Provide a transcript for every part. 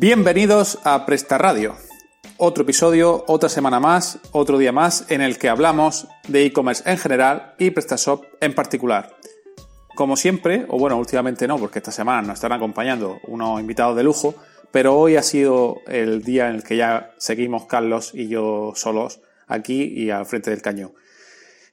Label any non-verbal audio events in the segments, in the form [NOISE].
Bienvenidos a Presta Radio. Otro episodio, otra semana más, otro día más en el que hablamos de e-commerce en general y PrestaShop en particular. Como siempre, o bueno, últimamente no, porque esta semana nos están acompañando unos invitados de lujo, pero hoy ha sido el día en el que ya seguimos Carlos y yo solos aquí y al frente del cañón.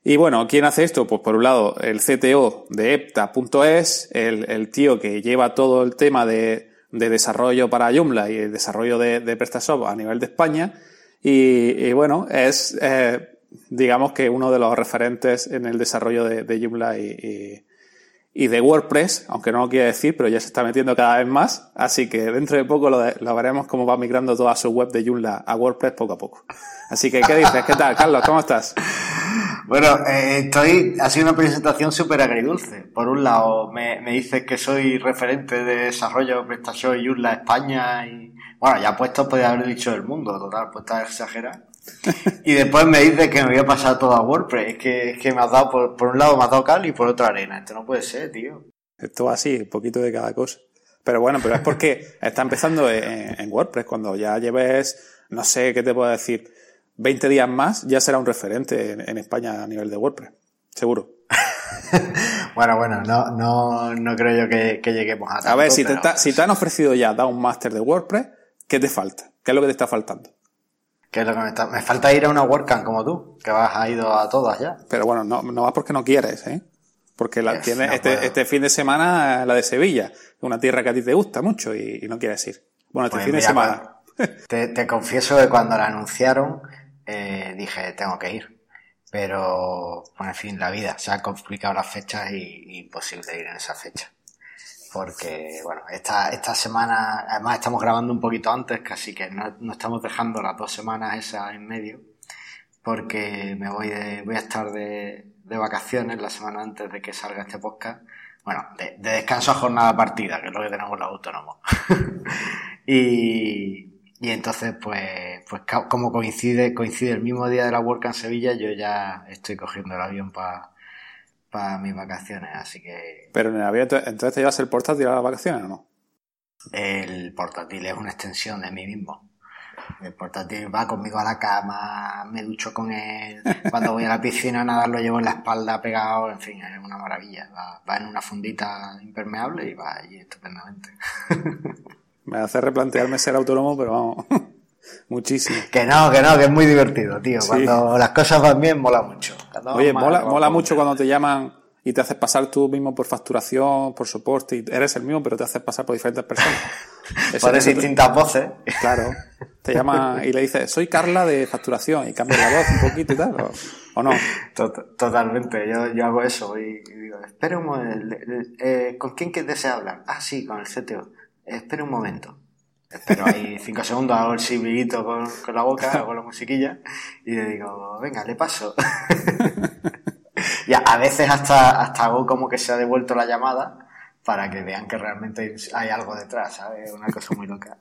Y bueno, ¿quién hace esto? Pues por un lado, el CTO de Epta.es, el, el tío que lleva todo el tema de de desarrollo para Joomla y el desarrollo de, de PrestaShop a nivel de España. Y, bueno, es, eh, digamos que uno de los referentes en el desarrollo de, de Joomla y, y, de WordPress, aunque no lo quiera decir, pero ya se está metiendo cada vez más. Así que dentro de poco lo, lo veremos cómo va migrando toda su web de Joomla a WordPress poco a poco. Así que, ¿qué dices? ¿Qué tal, Carlos? ¿Cómo estás? Bueno, eh, estoy, ha sido una presentación súper agridulce. Por un lado, me, me dices que soy referente de desarrollo PrestaShop y Joomla España y, bueno, ya puesto podría haber dicho el mundo, total, pues está exagerado. [LAUGHS] y después me dices que me voy a pasar todo a WordPress. Es que, es que me has dado, por, por un lado me has dado cal y por otro arena. Esto no puede ser, tío. Esto va así, un poquito de cada cosa. Pero bueno, pero es porque está empezando en, en WordPress. Cuando ya lleves, no sé qué te puedo decir, 20 días más, ya será un referente en, en España a nivel de WordPress. Seguro. [LAUGHS] bueno, bueno, no, no, no creo yo que, que lleguemos a tanto, A ver, si, pero- te, ta- si te han ofrecido ya dar un máster de WordPress, ¿qué te falta? ¿Qué es lo que te está faltando? ¿Qué es lo que me, está- me falta ir a una WordCamp como tú, que vas a ido a todas ya. Pero bueno, no, no vas porque no quieres, ¿eh? Porque la, Yes, tienes no este, este fin de semana la de Sevilla, una tierra que a ti te gusta mucho y, y no quieres ir. Bueno, este Pues fin de semana. [LAUGHS] Te, te confieso que cuando la anunciaron eh, dije, tengo que ir. Pero, bueno, en fin, la vida. Se han complicado las fechas y, imposible ir en esa fecha. Porque, bueno, esta, esta semana, además estamos grabando un poquito antes, casi que no, no estamos dejando las dos semanas esas en medio. Porque me voy de, voy a estar de, de vacaciones la semana antes de que salga este podcast. Bueno, de, de descanso a jornada partida, que es lo que tenemos los autónomos. [LAUGHS] y, y entonces, pues, pues como coincide, coincide el mismo día de la Work en Sevilla, yo ya estoy cogiendo el avión para mis vacaciones, así que Pero en el avión, entonces te llevas el portátil a las vacaciones o no? el portátil es una extensión de mí mismo. El portátil va conmigo a la cama, me ducho con él, cuando voy a la piscina a nadar lo llevo en la espalda pegado, en fin, es una maravilla. Va, va en una fundita impermeable y va allí estupendamente. [LAUGHS] Me hace replantearme ser autónomo, pero vamos, [LAUGHS] muchísimo. Que no, que no, que es muy divertido, tío. Sí. Cuando las cosas van bien, mola mucho. Cuando Oye, mal, mola, mola mucho cuando te llaman y te haces pasar tú mismo por facturación, por soporte, y eres el mismo, pero te haces pasar por diferentes personas. [LAUGHS] Eso- te- distintas voces. Claro. Te llama y le dices, soy Carla de facturación, y cambias la voz un poquito y tal, o, o no. Tot- Totalmente, yo, yo hago eso y, y digo, espera un momento, eh, ¿con quién que desea hablar? Ah, sí, con el CTO. Espera un momento. Espero ahí cinco segundos, hago el silbidito con, con la boca, hago la musiquilla y le digo, venga, le paso. [LAUGHS] y a, veces hasta, hasta hago como que se ha devuelto la llamada para que vean que realmente hay algo detrás, ¿sabes? Una cosa muy loca.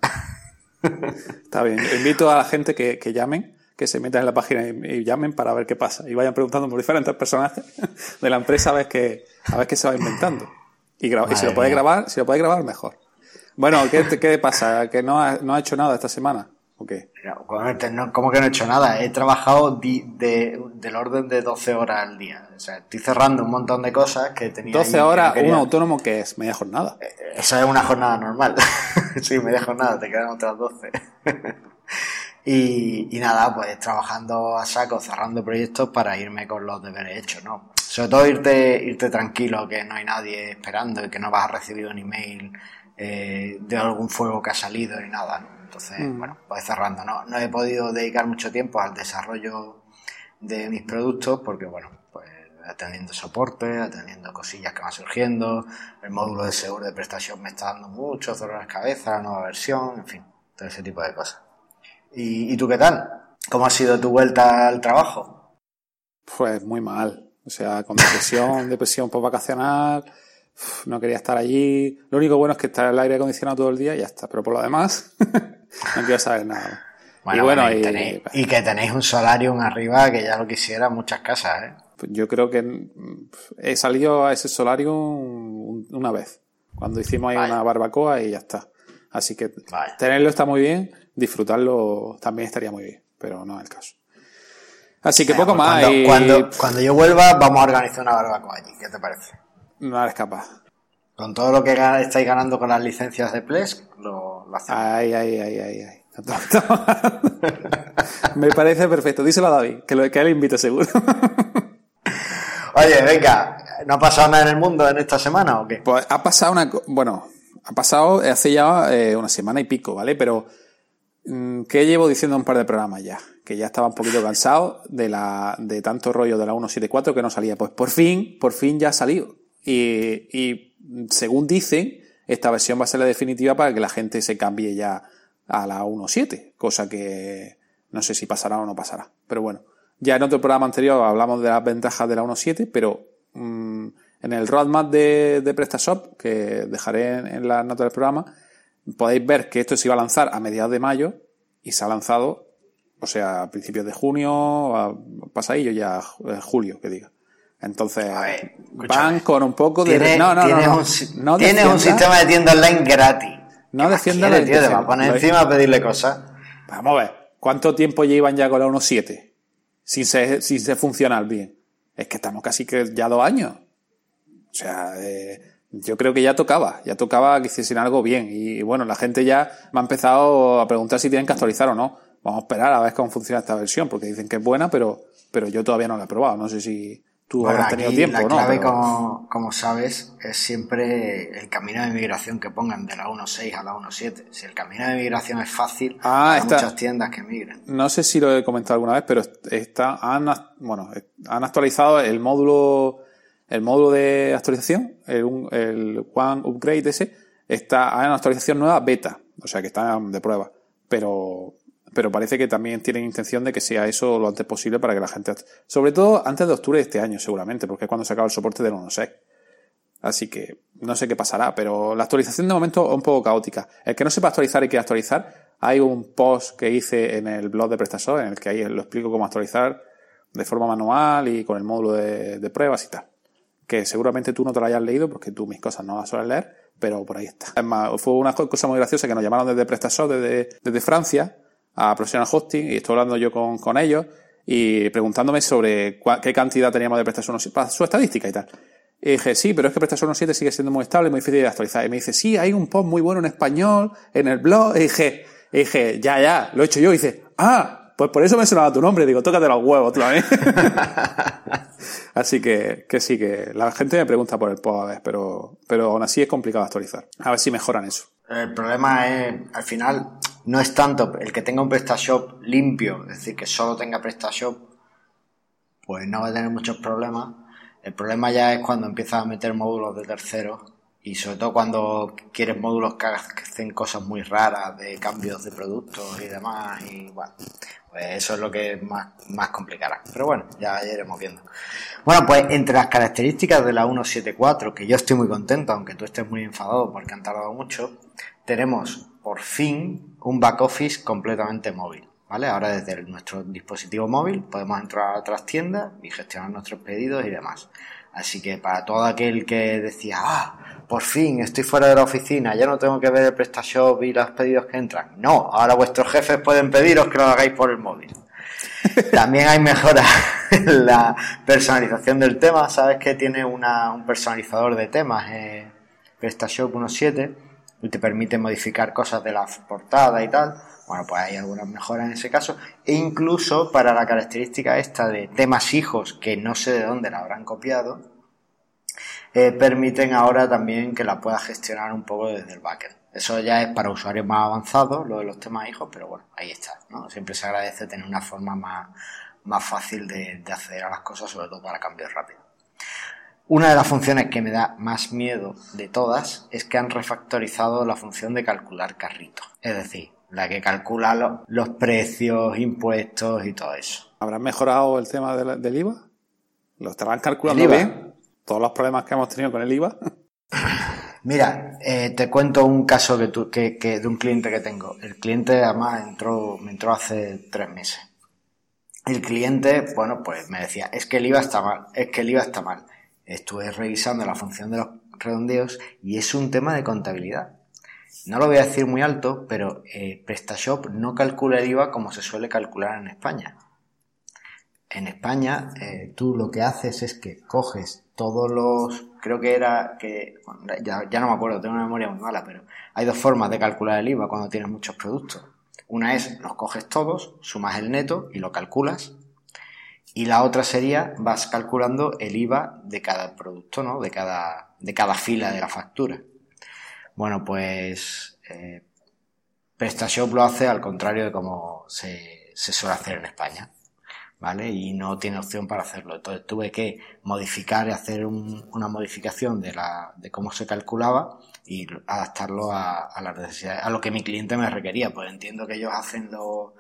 [LAUGHS] Está bien. Invito a la gente que, que llamen, que se metan en la página y, y llamen para ver qué pasa. Y vayan preguntando por diferentes personajes de la empresa a ver qué, a ver qué se va inventando. Y, y si lo mía. grabar, si lo puede grabar, mejor. Bueno, ¿qué, te- qué pasa? ¿Que no ha, no ha hecho nada esta semana? ¿O qué? No, bueno, te- no- ¿Cómo que no he hecho nada? He trabajado di- de, del orden de 12 horas al día. O sea, estoy cerrando un montón de cosas que tenía. 12 ahí que horas, no quería. un autónomo que es media jornada. Eso es una jornada normal. [LAUGHS] sí, media jornada, te quedan otras 12. [LAUGHS] y, y nada, pues trabajando a saco, cerrando proyectos para irme con los deberes hechos, ¿no? Sobre todo irte, irte tranquilo, que no hay nadie esperando y que no vas a recibir un email eh, de algún fuego que ha salido ni nada, ¿no? Entonces, Mm. bueno, pues cerrando, ¿no? No he podido dedicar mucho tiempo al desarrollo de mis productos porque, bueno, pues atendiendo soporte, atendiendo cosillas que van surgiendo, el módulo de seguro de prestación me está dando muchos dolores de cabeza, la nueva versión, en fin, todo ese tipo de cosas. ¿Y, y tú qué tal? ¿Cómo ha sido tu vuelta al trabajo? Pues muy mal. O sea, con depresión, [LAUGHS] depresión post vacacional, uf, no quería estar allí. Lo único bueno es que está el aire acondicionado todo el día y ya está. Pero por lo demás, [LAUGHS] no quiero saber nada. y bueno, y, y- tenéis- y que tenéis un solarium arriba que ya lo quisiera muchas casas, ¿eh? Pues Yo creo que he salido a ese solario un- una vez, cuando hicimos ahí Vaya. una barbacoa y ya está. Así que tenerlo está muy bien, disfrutarlo también estaría muy bien, pero no es el caso. Así que poco pues más. Cuando, cuando, yo vuelva, vamos a organizar una barbacoa allí. ¿Qué te parece? No eres capaz. Con todo lo que estáis ganando con las licencias de Plesk, lo, hacemos. Ay, ay, ay, ay, ay. [LAUGHS] Me parece perfecto. Díselo a David, que, lo, que él invite seguro. [LAUGHS] Oye, venga, ¿no ha pasado nada en el mundo en esta semana o qué? Pues ha pasado una. Bueno, ha pasado hace ya eh, una semana y pico, ¿vale? Pero. Mm, ¿Qué llevo diciendo un par de programas ya? Que ya estaba un poquito cansado de, la, de tanto rollo de la 174 que no salía. Pues por fin, por fin ya ha salido. Y, y según dicen, esta versión va a ser la definitiva para que la gente se cambie ya a la 1.7, cosa que no sé si pasará o no pasará. Pero bueno, ya en otro programa anterior hablamos de las ventajas de la 1.7, pero mmm, en el roadmap de, de PrestaShop, que dejaré en, la nota del programa, podéis ver que esto se iba a lanzar a mediados de mayo y se ha lanzado, o sea, a principios de junio, a pasadillo ya, julio, que diga. Entonces, van con un poco de... no, no, no, no, Tienes un sistema de tienda online gratis. No defienda la te va a poner encima a pedirle cosas. Vamos a ver, ¿cuánto tiempo llevan ya con la 1.7? Sin ser, sin ser funcional bien. Es que estamos casi que ya dos años. O sea, eh, yo creo que ya tocaba, ya tocaba que hiciesen algo bien. Y bueno, la gente ya me ha empezado a preguntar si tienen que actualizar o no. Vamos a esperar a ver cómo funciona esta versión, porque dicen que es buena, pero, pero yo todavía no la he probado. No sé si, tú habrás tenido tiempo, la clave, como, como, sabes, es siempre el camino de migración que pongan de la 1.6 a la 1.7. Si el camino de migración es fácil, ah, hay muchas tiendas que migren. No sé si lo he comentado alguna vez, pero está, han, bueno, han actualizado el módulo, el módulo de actualización, el, el One Upgrade ese, está, hay una actualización nueva beta, o sea que está de prueba. Pero pero parece que también tienen intención de que sea eso lo antes posible para que la gente, sobre todo antes de octubre de este año seguramente, porque es cuando se acaba el soporte del 1.6. Así que no sé qué pasará, pero la actualización de momento es un poco caótica. El que no sepa actualizar y quiere actualizar, hay un post que hice en el blog de PrestaShop en el que ahí lo explico cómo actualizar de forma manual y con el módulo de, pruebas y tal. Que seguramente tú no te lo hayas leído porque tú mis cosas no las sueles leer, pero por ahí está. Es más, fue una cosa muy graciosa que nos llamaron desde PrestaShop, desde Francia, a Professional Hosting y estoy hablando yo con, con ellos y preguntándome sobre qué cantidad teníamos de prestación para su estadística y tal. Y dije, sí, pero es que prestación 1.7 sigue siendo muy estable y muy difícil de actualizar. Y me dice, sí, hay un post muy bueno en español, en el blog. Y dije, y dije, ya, ya, lo he hecho yo. Y dice, ah, pues por eso me sonaba tu nombre. Digo, tócate los huevos vez. [LAUGHS] así que, que sí, que la gente me pregunta por el post a ver, pero, pero aún así es complicado actualizar. A ver si mejoran eso. El problema es, al final, no es tanto el que tenga un PrestaShop limpio, es decir, que solo tenga PrestaShop, pues no va a tener muchos problemas. El problema ya es cuando empiezas a meter módulos de terceros y sobre todo cuando quieres módulos que hacen cosas muy raras de cambios de productos y demás y bueno, pues eso es lo que más, más complicará. Pero bueno, ya, ya iremos viendo. Bueno, pues entre las características de la 174, que yo estoy muy contento, aunque tú estés muy enfadado porque han tardado mucho, tenemos por fin un back office completamente móvil. ¿Vale? Ahora desde nuestro dispositivo móvil podemos entrar a otras tiendas y gestionar nuestros pedidos y demás. Así que para todo aquel que decía, ah, por fin estoy fuera de la oficina, ya no tengo que ver el PrestaShop y los pedidos que entran. No, ahora vuestros jefes pueden pediros que lo hagáis por el móvil. [LAUGHS] También hay mejoras en la personalización del tema. Sabes que tiene una, un personalizador de temas, eh, PrestaShop 1.7 y te permite modificar cosas de la portada y tal. Bueno, pues hay algunas mejoras en ese caso. E incluso para la característica esta de temas hijos, que no sé de dónde la habrán copiado, eh, permiten ahora también que la pueda gestionar un poco desde el backend. Eso ya es para usuarios más avanzados, lo de los temas hijos, pero bueno, ahí está. ¿no? Siempre se agradece tener una forma más, más fácil de, de acceder a las cosas, sobre todo para cambios rápidos. Una de las funciones que me da más miedo de todas es que han refactorizado la función de calcular carrito. Es decir, la que calcula los precios, impuestos y todo eso. ¿Habrán mejorado el tema del, IVA? ¿Lo estarán calculando bien? ¿Todos los problemas que hemos tenido con el IVA? [LAUGHS] Mira, eh, te cuento un caso que, que, de un cliente que tengo. El cliente además entró, me entró hace tres meses. El cliente, bueno, pues me decía, es que el IVA está mal, es que el IVA está mal estuve revisando la función de los redondeos y es un tema de contabilidad. no lo voy a decir muy alto, pero eh, PrestaShop no calcula el IVA como se suele calcular en España. En España, eh, tú lo que haces es que coges todos los, creo que era que, ya, ya no me acuerdo, tengo una memoria muy mala, pero hay dos formas de calcular el IVA cuando tienes muchos productos. Una es los coges todos, sumas el neto y lo calculas. Y la otra sería vas calculando el IVA de cada producto, ¿no? De cada, de cada fila de la factura. Bueno, pues eh, PrestaShop lo hace al contrario de como se, suele hacer en España. ¿Vale? Y no tiene opción para hacerlo. Entonces tuve que modificar y hacer una modificación de, cómo se calculaba y adaptarlo a, a las necesidades, a lo que mi cliente me requería. Pues entiendo que ellos hacen los,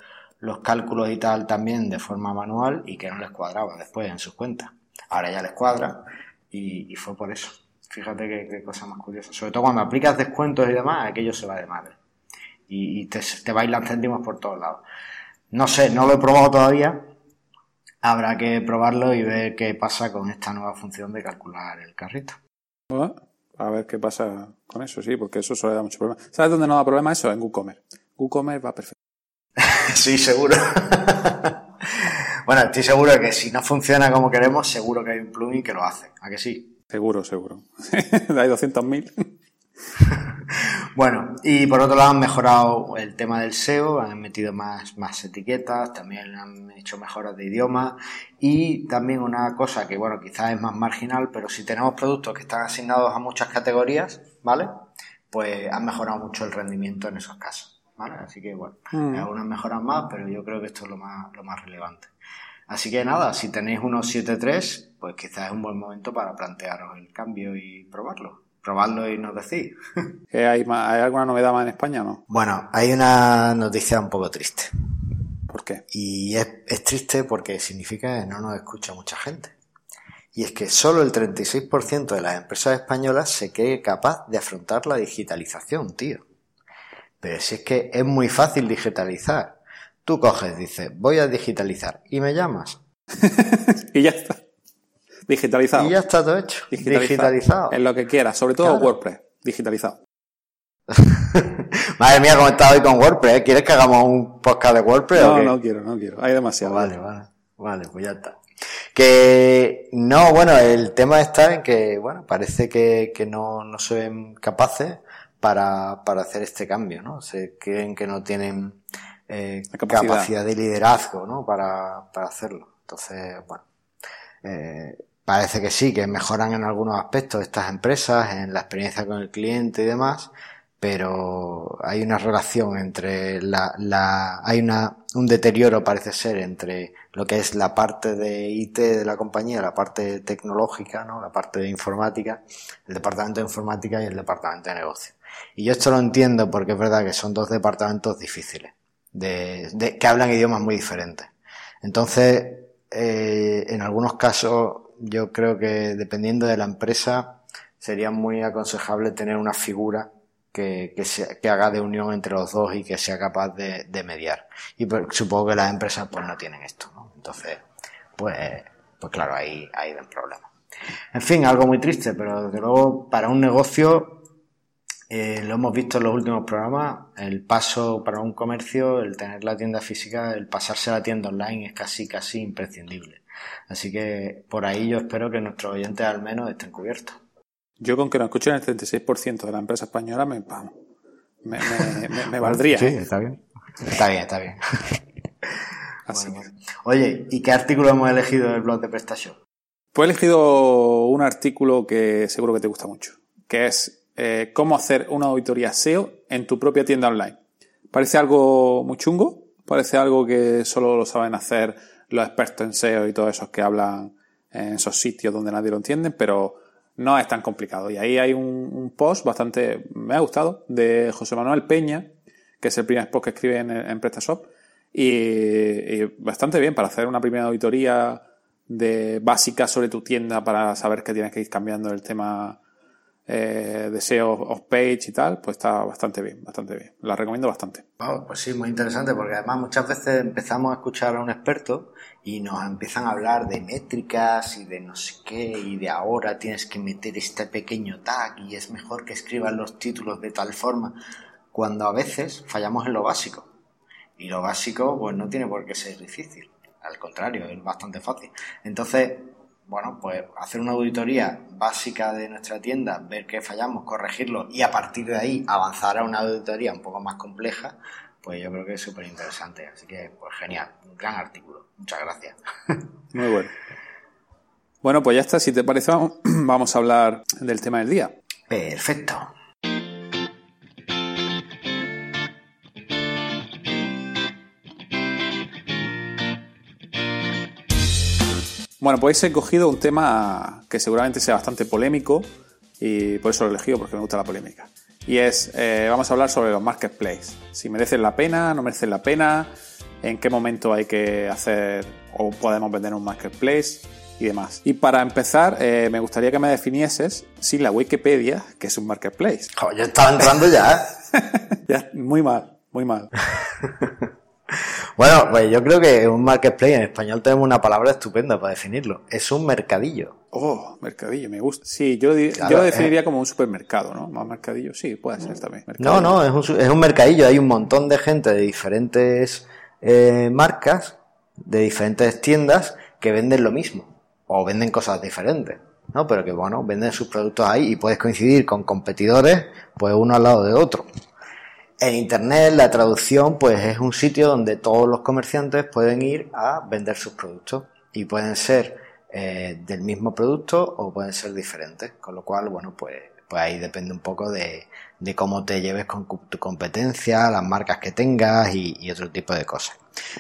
los cálculos y tal también de forma manual y que no les cuadraba después en sus cuentas. Ahora ya les cuadra y, fue por eso. Fíjate qué, cosa más curiosa. Sobre todo cuando aplicas descuentos y demás, aquello se va de madre. Y, y te, te bailan céntimos por todos lados. No sé, no lo he probado todavía. Habrá que probarlo y ver qué pasa con esta nueva función de calcular el carrito. A ver qué pasa con eso, sí, porque eso suele dar mucho problema. ¿Sabes dónde no da problema eso? En WooCommerce. WooCommerce va perfecto. [LAUGHS] sí, seguro. [LAUGHS] bueno, estoy seguro de que si no funciona como queremos, seguro que hay un plugin que lo hace. ¿A que sí? Seguro, seguro. [LAUGHS] hay 200.000. bueno, y por otro lado han mejorado el tema del SEO, han metido más, más etiquetas, también han hecho mejoras de idioma y también una cosa que, bueno, quizás es más marginal, pero si tenemos productos que están asignados a muchas categorías, ¿vale? Pues han mejorado mucho el rendimiento en esos casos, ¿vale? Así que, bueno, mm. algunas mejoras más, pero yo creo que esto es lo más, lo más relevante. Así que nada, si tenéis unos 7.3, pues quizás es un buen momento para plantearos el cambio y probarlo probarlo y nos decís. [LAUGHS] ¿Hay, ¿Hay alguna novedad más en España o no? Bueno, hay una noticia un poco triste. ¿Por qué? Y es, es triste porque significa que no nos escucha mucha gente. Y es que solo el 36% de las empresas españolas se cree capaz de afrontar la digitalización, tío. Pero si es que es muy fácil digitalizar. Tú coges, dices, voy a digitalizar y me llamas. [LAUGHS] y ya está. Digitalizado. Y ya está todo hecho. Digitalizado. En lo que quieras, sobre todo WordPress. Digitalizado. [LAUGHS] Madre mía, cómo estás hoy con WordPress. ¿eh? ¿Quieres que hagamos un podcast de WordPress? No, no quiero, no quiero. Hay demasiado. Vale, vale. Vale, pues ya está. Que no, bueno, el tema está en que, bueno, parece que, que no, no se ven capaces para, para hacer este cambio, ¿no? Se creen que no tienen eh, capacidad. de liderazgo, ¿no? Para, para hacerlo. Entonces, bueno, eh, Parece que sí, que mejoran en algunos aspectos estas empresas, en la experiencia con el cliente y demás, pero hay una relación entre la, la hay una, un deterioro parece ser entre lo que es la parte de IT de la compañía, la parte tecnológica, ¿no? la parte de informática, el departamento de informática y el departamento de negocio. Y yo esto lo entiendo porque es verdad que son dos departamentos difíciles, de, de que hablan idiomas muy diferentes. Entonces, eh, en algunos casos yo creo que dependiendo de la empresa sería muy aconsejable tener una figura que, que, que haga de unión entre los dos y que sea capaz de, de mediar. Y supongo que las empresas pues no tienen esto, ¿no? Entonces, pues, pues claro, ahí hay un problema. En fin, algo muy triste, pero desde luego para un negocio, eh, lo hemos visto en los últimos programas, el paso para un comercio, el tener la tienda física, el pasarse a la tienda online es casi, casi imprescindible. Así que por ahí yo espero que nuestros oyentes al menos estén cubiertos. Yo con que nos escuchen el 36% de la empresa española me, me, me, valdría. Sí, está bien. Está bien, está bien. [LAUGHS] Así Oye, ¿y qué artículo hemos elegido en el blog de PrestaShop? Pues he elegido un artículo que seguro que te gusta mucho, que es eh, cómo hacer una auditoría SEO en tu propia tienda online. Parece algo muy chungo, parece algo que solo lo saben hacer los expertos en SEO y todos esos que hablan en esos sitios donde nadie lo entiende, pero no es tan complicado. Y ahí hay un, post bastante, me ha gustado, de José Manuel Peña, que es el primer post que escribe en, PrestaShop, y, bastante bien para hacer una primera auditoría de básica sobre tu tienda para saber que tienes que ir cambiando el tema eh, de SEO off page y tal, pues está bastante bien, bastante bien. La recomiendo bastante. pues sí, muy interesante, porque además muchas veces empezamos a escuchar a un experto y nos empiezan a hablar de métricas y de no sé qué, y de ahora tienes que meter este pequeño tag y es mejor que escriban los títulos de tal forma, cuando a veces fallamos en lo básico. Y lo básico, pues no tiene por qué ser difícil. Al contrario, es bastante fácil. Entonces, bueno, pues hacer una auditoría básica de nuestra tienda, ver qué fallamos, corregirlo y a partir de ahí avanzar a una auditoría un poco más compleja, pues yo creo que es súper interesante. Así que, pues genial, un gran artículo. Muchas gracias. [LAUGHS] Muy bueno. Bueno, pues ya está. Si te parece, vamos [CLEARS THROAT] a hablar del tema del día. Perfecto. Bueno, pues he cogido un tema que seguramente sea bastante polémico y por eso lo he elegido porque me gusta la polémica. Y es, eh, vamos a hablar sobre los marketplaces. Si merecen la pena, no merecen la pena, en qué momento hay que hacer o podemos vender un marketplace y demás. Y para empezar, eh, me gustaría que me definieses si la Wikipedia, que es un marketplace. Oh, yo estaba entrando ya. [LAUGHS] ya. Muy mal, muy mal. [LAUGHS] Bueno, pues yo creo que un marketplace en español tenemos una palabra estupenda para definirlo. Es un mercadillo. Oh, mercadillo, me gusta. Sí, yo, lo definiría como un supermercado, ¿no? Más mercadillo, sí, puede ser también. No, no, es un, es un mercadillo. Hay un montón de gente de diferentes eh, marcas, de diferentes tiendas que venden lo mismo o venden cosas diferentes. ¿no? Pero que bueno, venden sus productos ahí y puedes coincidir con competidores, pues uno al lado de otro. En Internet la traducción pues es un sitio donde todos los comerciantes pueden ir a vender sus productos y pueden ser eh, del mismo producto o pueden ser diferentes, con lo cual bueno pues, pues ahí depende un poco de, cómo te lleves con tu competencia, las marcas que tengas y, y otro tipo de cosas.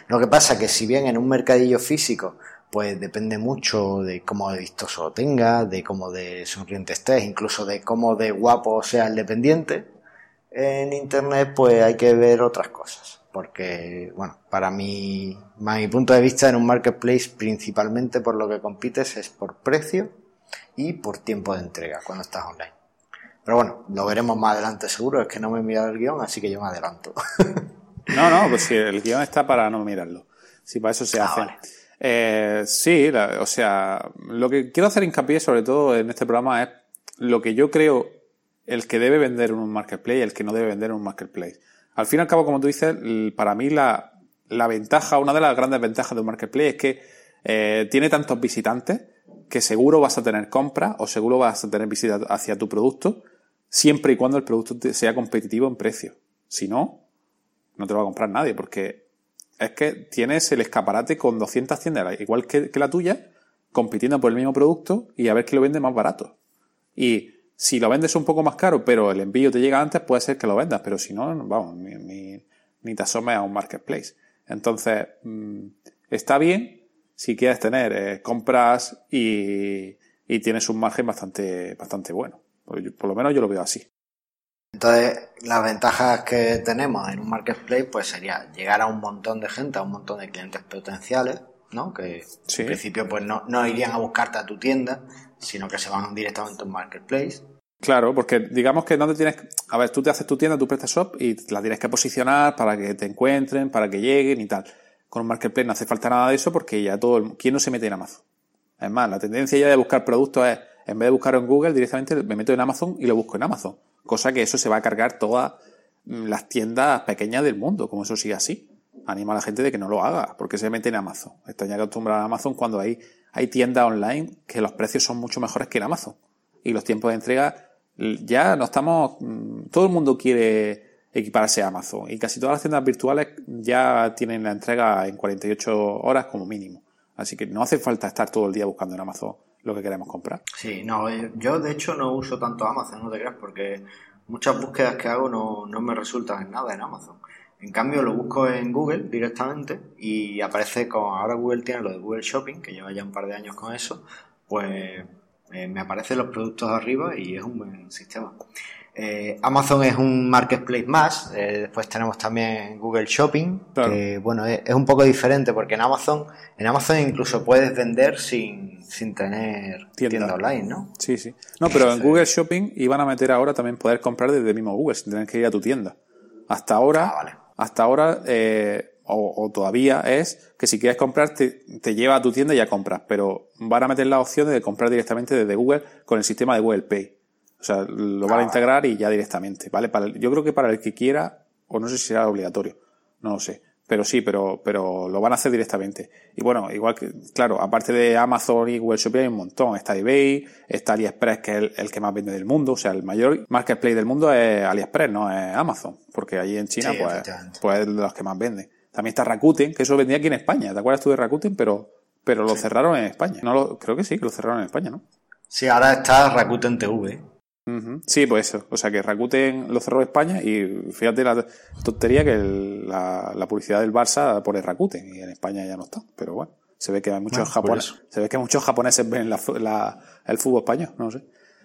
Lo que pasa que si bien en un mercadillo físico pues depende mucho de cómo de vistoso tengas, de cómo de sonriente estés, incluso de cómo de guapo sea el dependiente, en internet pues hay que ver otras cosas. Porque, bueno, para mi, mi punto de vista en un marketplace principalmente por lo que compites es por precio y por tiempo de entrega cuando estás online. Pero bueno, lo veremos más adelante seguro, es que no me he mirado el guion, así que yo me adelanto. [LAUGHS] no, no, pues si el guion está para no mirarlo. Si para eso se ah, hace. Eh, sí, o sea, lo que quiero hacer hincapié sobre todo en este programa es lo que yo creo el que debe vender en un marketplace y el que no debe vender en un marketplace. Al fin y al cabo, como tú dices, para mí la, ventaja, una de las grandes ventajas de un marketplace es que eh, tiene tantos visitantes que seguro vas a tener compras o seguro vas a tener visitas hacia tu producto siempre y cuando el producto sea competitivo en precio. Si no, no te lo va a comprar nadie porque es que tienes el escaparate con 200 tiendas igual que, que la tuya compitiendo por el mismo producto y a ver quién lo vende más barato. Y si lo vendes un poco más caro, pero el envío te llega antes, puede ser que lo vendas, pero si no, vamos, ni, ni, te asomes a un marketplace. Entonces, mm, está bien si quieres tener eh, compras y, y, tienes un margen bastante, bastante bueno. Por, por, lo menos yo lo veo así. Entonces, las ventajas que tenemos en un marketplace, pues sería llegar a un montón de gente, a un montón de clientes potenciales, ¿no? Que en principio, pues no, no irían a buscarte a tu tienda, sino que se van directamente a un marketplace. Claro, porque digamos que no te tienes. A ver, tú te haces tu tienda, tu PrestaShop y la tienes que posicionar para que te encuentren, para que lleguen y tal. Con un marketplace no hace falta nada de eso porque ya todo. El, ¿Quién no se mete en Amazon? Es más, la tendencia ya de buscar productos es, en vez de buscarlo en Google, directamente me meto en Amazon y lo busco en Amazon. Cosa que eso se va a cargar todas las tiendas pequeñas del mundo, como eso sigue así. Anima a la gente de que no lo haga, porque se mete en Amazon. Están ya acostumbrados a Amazon cuando hay hay tiendas online que los precios son mucho mejores que en Amazon. Y los tiempos de entrega ya no estamos, mm, todo el mundo quiere equiparse a Amazon y casi todas las tiendas virtuales ya tienen la entrega en 48 horas como mínimo. Así que no hace falta estar todo el día buscando en Amazon lo que queremos comprar. Sí, no, eh, yo de hecho no uso tanto Amazon, no te creas, porque muchas búsquedas que hago no, no me resultan en nada en Amazon. En cambio, lo busco en Google directamente y aparece con. Ahora Google tiene lo de Google Shopping, que lleva ya un par de años con eso, pues eh, me aparecen los productos arriba y es un buen sistema. Eh, Amazon es un marketplace más, eh, después tenemos también Google Shopping, que bueno, es, un poco diferente porque en Amazon, en Amazon incluso puedes vender sin, sin tener tienda. online, ¿no? Sí, sí. No, pero en Google Shopping iban a meter ahora también poder comprar desde el mismo Google sin tener que ir a tu tienda. Hasta ahora, ah, hasta ahora, eh, o, todavía es que si quieres comprar te, te, lleva a tu tienda y ya compras, pero van a meter la opción de comprar directamente desde Google con el sistema de Google Pay. O sea, lo van a ah, integrar y ya directamente, ¿vale? Para yo creo que para el que quiera, o no sé si será obligatorio, no lo sé. Pero sí, pero, pero lo van a hacer directamente. Y bueno, igual que, claro, aparte de Amazon y Google Shopping hay un montón. Está eBay, está AliExpress, que es el, que más vende del mundo. O sea, el mayor marketplace del mundo es AliExpress, no es Amazon. Porque allí en China, pues, pues es de los que más vende. También está Rakuten, que eso vendía aquí en España. ¿Te acuerdas tú de Rakuten? Pero, pero lo cerraron en España. No lo, creo que sí, que lo cerraron en España, ¿no? Sí, ahora está Rakuten TV. Sí, pues eso. O sea que Rakuten lo cerró España y fíjate la tontería que la, publicidad del Barça pone Rakuten y en España ya no está. Pero bueno, se ve que hay muchos japoneses. Se ve que muchos japoneses ven la, el fútbol español, no sé.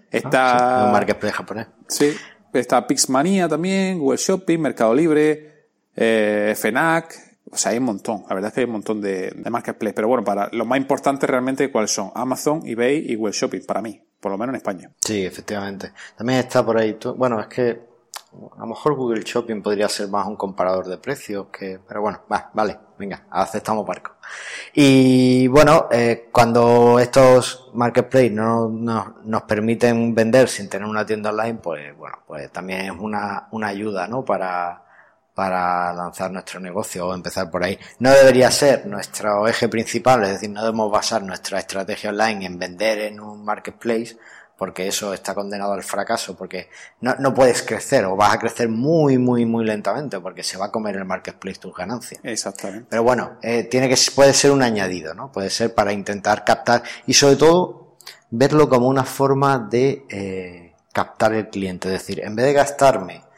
Está. Ah, un marketplace japonés. Sí. Está Pixmania también, Google Shopping, Mercado Libre, eh, FNAC. O sea, hay un montón. La verdad es que hay un montón de, de marketplace. Pero bueno, para los más importantes realmente, ¿cuáles son? Amazon, eBay y Google Shopping, para mí por lo menos en España. Sí, efectivamente. También está por ahí, bueno, es que a lo mejor Google Shopping podría ser más un comparador de precios que, pero bueno, va, vale, venga, aceptamos barco. Y bueno, eh, cuando estos marketplaces no, nos permiten vender sin tener una tienda online, pues bueno, pues también es una, una ayuda, ¿no? Para, para lanzar nuestro negocio o empezar por ahí. No debería ser nuestro eje principal, es decir, no debemos basar nuestra estrategia online en vender en un marketplace, porque eso está condenado al fracaso, porque no, no puedes crecer o vas a crecer muy, muy, muy lentamente, porque se va a comer el marketplace tus ganancias. Exactamente. Pero bueno, eh, tiene que, puede ser un añadido, ¿no? Puede ser para intentar captar y sobre todo verlo como una forma de eh, captar el cliente, es decir, en vez de gastarme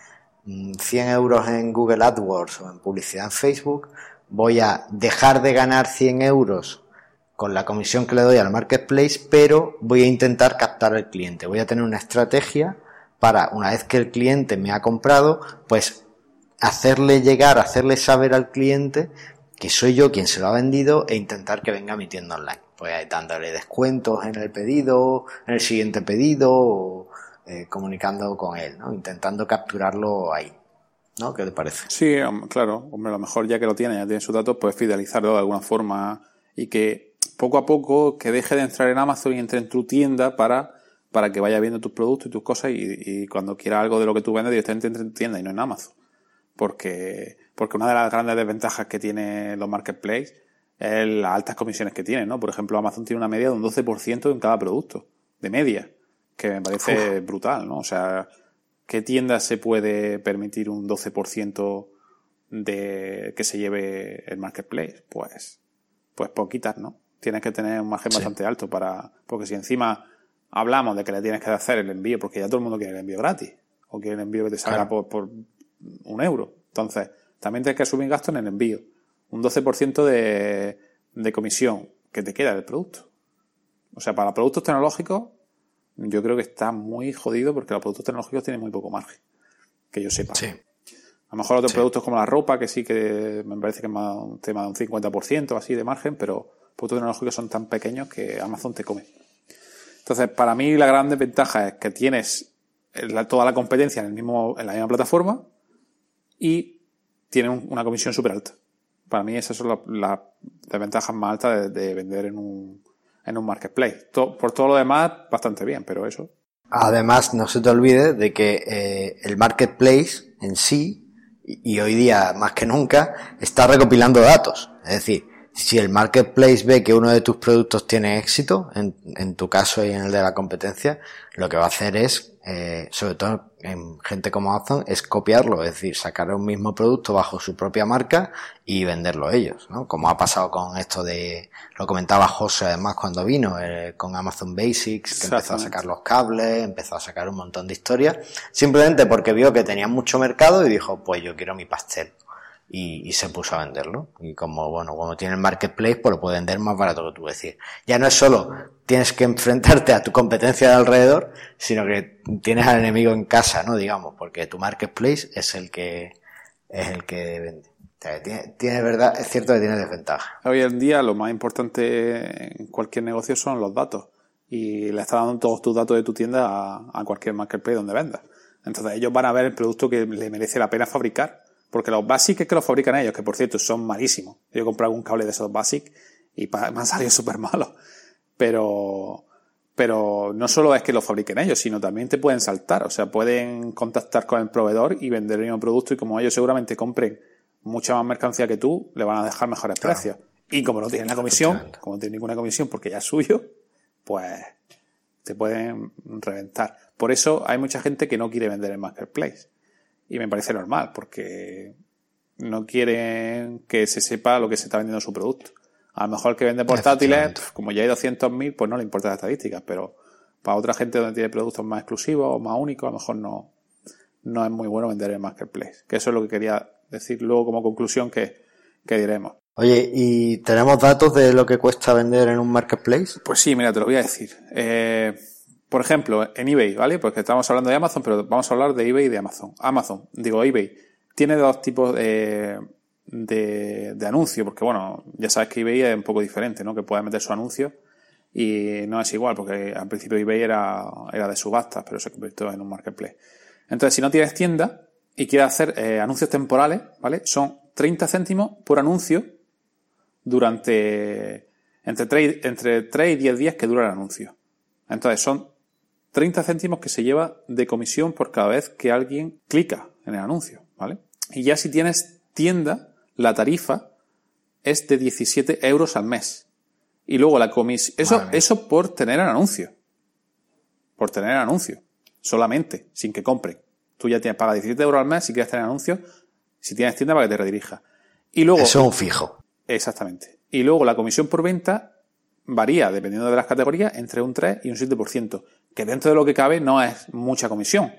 100 euros en Google AdWords o en publicidad en Facebook, voy a dejar de ganar 100 euros con la comisión que le doy al marketplace, pero voy a intentar captar al cliente. Voy a tener una estrategia para, una vez que el cliente me ha comprado, pues hacerle llegar, hacerle saber al cliente que soy yo quien se lo ha vendido e intentar que venga a mi tienda online. Pues dándole descuentos en el pedido, en el siguiente pedido, eh, comunicando con él, ¿no? Intentando capturarlo ahí. ¿No? ¿Qué te parece? Sí, claro. Hombre, a lo mejor ya que lo tiene, ya tiene sus datos, puedes fidelizarlo de alguna forma y que poco a poco que deje de entrar en Amazon y entre en tu tienda para, para que vaya viendo tus productos y tus cosas y, cuando quiera algo de lo que tú vendes directamente entre en tu tienda y no en Amazon. Porque, porque una de las grandes desventajas que tienen los marketplaces es las altas comisiones que tienen, ¿no? Por ejemplo, Amazon tiene una media de un 12% en cada producto, de media que me parece brutal, ¿no? O sea, ¿qué tienda se puede permitir un 12% de que se lleve el marketplace? Pues, pues poquitas, ¿no? Tienes que tener un margen bastante alto para, porque si encima hablamos de que le tienes que hacer el envío, porque ya todo el mundo quiere el envío gratis, o quiere el envío que te salga por, por un euro. Entonces, también tienes que asumir gasto en el envío. Un 12% de, de comisión que te queda del producto. O sea, para productos tecnológicos, yo creo que está muy jodido porque los productos tecnológicos tienen muy poco margen. Que yo sepa. Sí. A lo mejor otros productos como la ropa, que sí que me parece que es más un tema de un 50% así de margen, pero productos tecnológicos son tan pequeños que Amazon te come. Entonces, para mí la gran desventaja es que tienes toda la competencia en, el mismo, en la misma plataforma y tienen una comisión súper alta. Para mí esas son las, desventajas más altas de vender en un, en un marketplace. por todo lo demás, bastante bien, pero eso. Además, no se te olvide de que eh, el marketplace en sí, y, hoy día más que nunca, está recopilando datos. Es decir, si el marketplace ve que uno de tus productos tiene éxito, en, en tu caso y en el de la competencia, lo que va a hacer es, eh, sobre todo en gente como Amazon, es copiarlo, es decir, sacar un mismo producto bajo su propia marca y venderlo ellos, ¿no? Como ha pasado con esto de, lo comentaba José además cuando vino, eh, con Amazon Basics, que empezó a sacar los cables, empezó a sacar un montón de historias, simplemente porque vio que tenía mucho mercado y dijo, pues yo quiero mi pastel y, se puso a venderlo. Y como, bueno, como tiene el marketplace, pues lo puede vender más barato que tú decir. Ya no es solo tienes que enfrentarte a tu competencia de alrededor, sino que tienes al enemigo en casa, ¿no? Digamos, porque tu marketplace es el que, es el que vende. tiene, tiene, verdad, es cierto que tiene desventaja. Hoy en día lo más importante en cualquier negocio son los datos. Y le estás dando todos tus datos de tu tienda a, a cualquier marketplace donde vendas. Entonces ellos van a ver el producto que le merece la pena fabricar porque los Basic es que los fabrican ellos, que por cierto son malísimos. Yo he comprado un cable de esos Basic y me han salido [LAUGHS] súper malos. Pero, pero no solo es que lo fabriquen ellos, sino también te pueden saltar. O sea, pueden contactar con el proveedor y vender el mismo producto y como ellos seguramente compren mucha más mercancía que tú, le van a dejar mejores precios. Y como no tienen la comisión, como no tienen ninguna comisión porque ya es suyo, pues te pueden reventar. Por eso hay mucha gente que no quiere vender en Marketplace. Y me parece normal, porque no quieren que se sepa lo que se está vendiendo su producto. A lo mejor el que vende portátiles, como ya hay 200.000, pues no le importa las estadísticas, pero para otra gente donde tiene productos más exclusivos o más únicos, a lo mejor no, no es muy bueno vender en Marketplace. Que eso es lo que quería decir luego como conclusión que, que diremos. Oye, ¿y tenemos datos de lo que cuesta vender en un Marketplace? Pues sí, mira, te lo voy a decir. Eh, por ejemplo, en eBay, ¿vale? Porque estamos hablando de Amazon, pero vamos a hablar de eBay y de Amazon. Amazon, digo eBay, tiene dos tipos de, de, anuncios, porque bueno, ya sabes que eBay es un poco diferente, ¿no? Que puede meter su anuncio y no es igual, porque al principio eBay era, era de subastas, pero se convirtió en un marketplace. Entonces, si no tienes tienda y quieres hacer eh, anuncios temporales, ¿vale? Son 30 céntimos por anuncio durante entre 3, entre 3 y 10 días que dura el anuncio. Entonces, son 30 céntimos que se lleva de comisión por cada vez que alguien clica en el anuncio, ¿vale? Y ya si tienes tienda, la tarifa es de 17 euros al mes. Y luego la comisión, eso, eso por tener el anuncio. Por tener el anuncio. Solamente, sin que compren. Tú ya tienes, paga 17 euros al mes si quieres tener anuncio, si tienes tienda para que te redirija. Y luego. Eso es un fijo. Exactamente. Y luego la comisión por venta varía, dependiendo de las categorías, entre un 3 y un 7% que dentro de lo que cabe no es mucha comisión,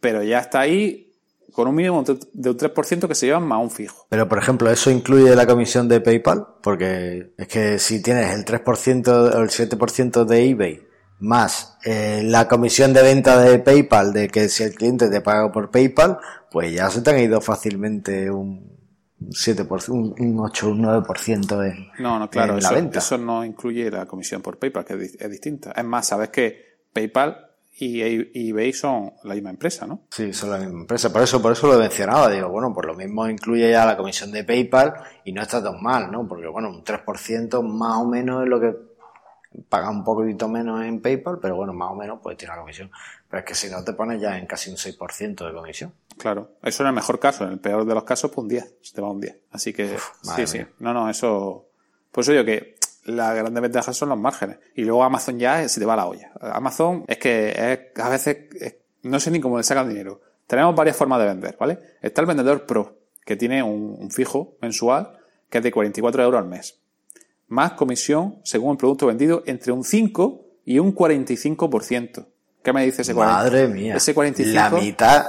pero ya está ahí con un mínimo de un 3% que se llevan más un fijo. Pero, por ejemplo, ¿eso incluye la comisión de PayPal? Porque es que si tienes el 3% o el 7% de eBay más eh, la comisión de venta de PayPal, de que si el cliente te paga por PayPal, pues ya se te han ido fácilmente un 7%, un 8, un 9% en, no, no, claro, la venta. Eso no incluye la comisión por PayPal, que es distinta. Es más, sabes que PayPal y eBay son la misma empresa, ¿no? Sí, son la misma empresa. Por eso, por eso lo mencionaba. Digo, bueno, por lo mismo incluye ya la comisión de PayPal y no está tan mal, ¿no? Porque, bueno, un 3% más o menos es lo que paga un poquito menos en PayPal, pero bueno, más o menos pues tiene la comisión. Pero es que si no te pones ya en casi un 6% de comisión. Claro, eso en el mejor caso. En el peor de los casos, pues un 10. Se te va un 10. Así que, sí, sí. No, no, eso. Pues yo que la grande ventaja son los márgenes. Y luego Amazon ya se te va la olla. Amazon es que es, a veces no sé ni cómo le sacan dinero. Tenemos varias formas de vender, ¿vale? Está el vendedor pro, que tiene un, fijo mensual que es de 44 euros al mes. Más comisión según el producto vendido entre un 5 y un 45%. ¿Qué me dice ese 45%? Madre mía. Ese 45%. La mitad,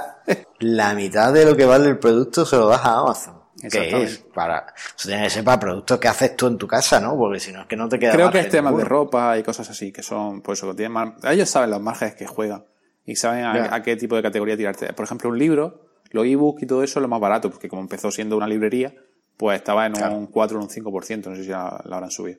la mitad de lo que vale el producto se lo das a Amazon. ¿Qué es? Para, eso tiene que ser para productos que haces tú en tu casa, ¿no? Porque si no es que no te queda Creo que es temas de ropa y cosas así, que son, pues eso, que tienen ellos saben los márgenes que juegan y saben a, qué tipo de categoría tirarte. Por ejemplo, un libro, los ebooks y todo eso es lo más barato, porque como empezó siendo una librería, pues estaba en un 4 o un 5%, no sé si la, la habrán subido.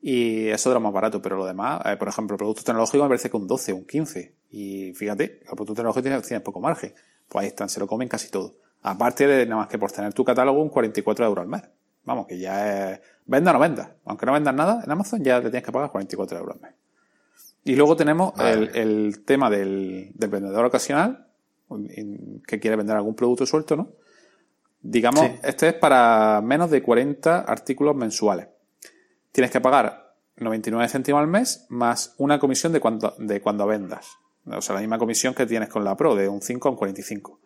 Y eso era más barato, pero lo demás, eh, por ejemplo, productos tecnológicos me parece que un 12, un 15. Y fíjate, los productos tecnológicos tienen, tienen poco margen. Pues ahí están, se lo comen casi todo. Aparte de nada más que por tener tu catálogo un 44 euros al mes. Vamos, que ya es... Venda o no venda. Aunque no vendas nada en Amazon ya le tienes que pagar 44 euros al mes. Y luego tenemos el, tema del, vendedor ocasional, que quiere vender algún producto suelto, ¿no? Digamos, este es para menos de 40 artículos mensuales. Tienes que pagar 99 céntimos al mes más una comisión de cuando, de cuando vendas. O sea, la misma comisión que tienes con la Pro, de un 5 a un 45.